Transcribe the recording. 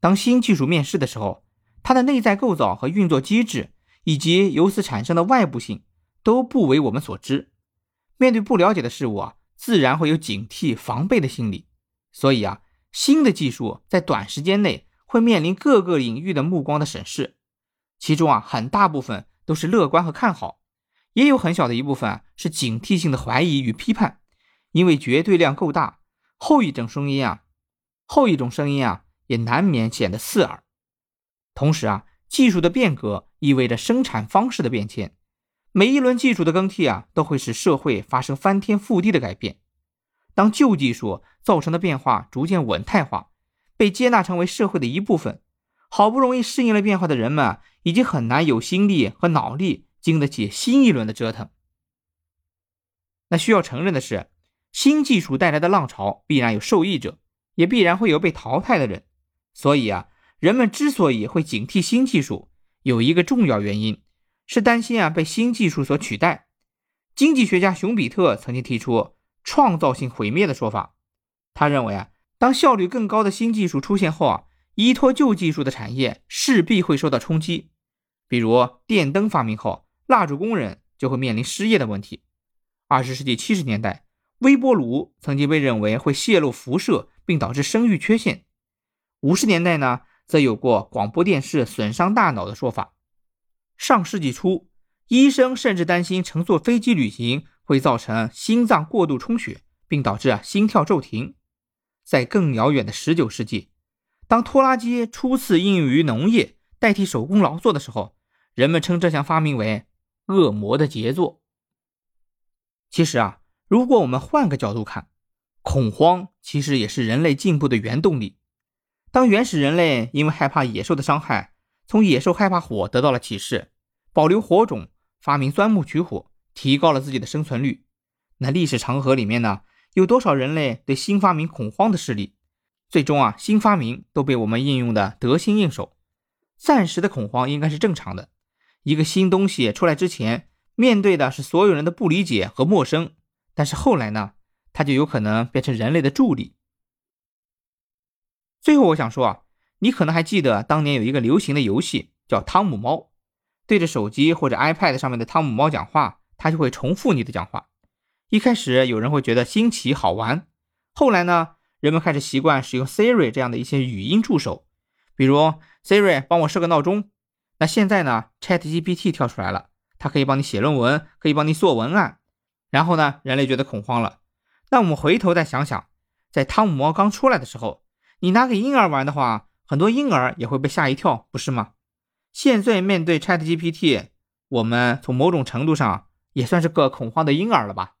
当新技术面世的时候，它的内在构造和运作机制，以及由此产生的外部性，都不为我们所知。面对不了解的事物啊，自然会有警惕防备的心理。所以啊，新的技术在短时间内会面临各个领域的目光的审视，其中啊，很大部分都是乐观和看好，也有很小的一部分是警惕性的怀疑与批判。因为绝对量够大，后一种声音啊，后一种声音啊。也难免显得刺耳。同时啊，技术的变革意味着生产方式的变迁。每一轮技术的更替啊，都会使社会发生翻天覆地的改变。当旧技术造成的变化逐渐稳态化，被接纳成为社会的一部分，好不容易适应了变化的人们，已经很难有心力和脑力经得起新一轮的折腾。那需要承认的是，新技术带来的浪潮必然有受益者，也必然会有被淘汰的人。所以啊，人们之所以会警惕新技术，有一个重要原因，是担心啊被新技术所取代。经济学家熊彼特曾经提出“创造性毁灭”的说法。他认为啊，当效率更高的新技术出现后啊，依托旧技术的产业势必会受到冲击。比如电灯发明后，蜡烛工人就会面临失业的问题。二十世纪七十年代，微波炉曾经被认为会泄露辐射，并导致生育缺陷。五十年代呢，则有过广播电视损伤大脑的说法。上世纪初，医生甚至担心乘坐飞机旅行会造成心脏过度充血，并导致心跳骤停。在更遥远的十九世纪，当拖拉机初次应用于农业，代替手工劳作的时候，人们称这项发明为“恶魔的杰作”。其实啊，如果我们换个角度看，恐慌其实也是人类进步的原动力。当原始人类因为害怕野兽的伤害，从野兽害怕火得到了启示，保留火种，发明钻木取火，提高了自己的生存率。那历史长河里面呢，有多少人类对新发明恐慌的事例？最终啊，新发明都被我们应用的得心应手。暂时的恐慌应该是正常的。一个新东西出来之前，面对的是所有人的不理解和陌生，但是后来呢，它就有可能变成人类的助力。最后，我想说啊，你可能还记得当年有一个流行的游戏叫汤姆猫，对着手机或者 iPad 上面的汤姆猫讲话，它就会重复你的讲话。一开始有人会觉得新奇好玩，后来呢，人们开始习惯使用 Siri 这样的一些语音助手，比如 Siri 帮我设个闹钟。那现在呢，ChatGPT 跳出来了，它可以帮你写论文，可以帮你做文案。然后呢，人类觉得恐慌了。那我们回头再想想，在汤姆猫刚出来的时候。你拿给婴儿玩的话，很多婴儿也会被吓一跳，不是吗？现在面对 ChatGPT，我们从某种程度上也算是个恐慌的婴儿了吧？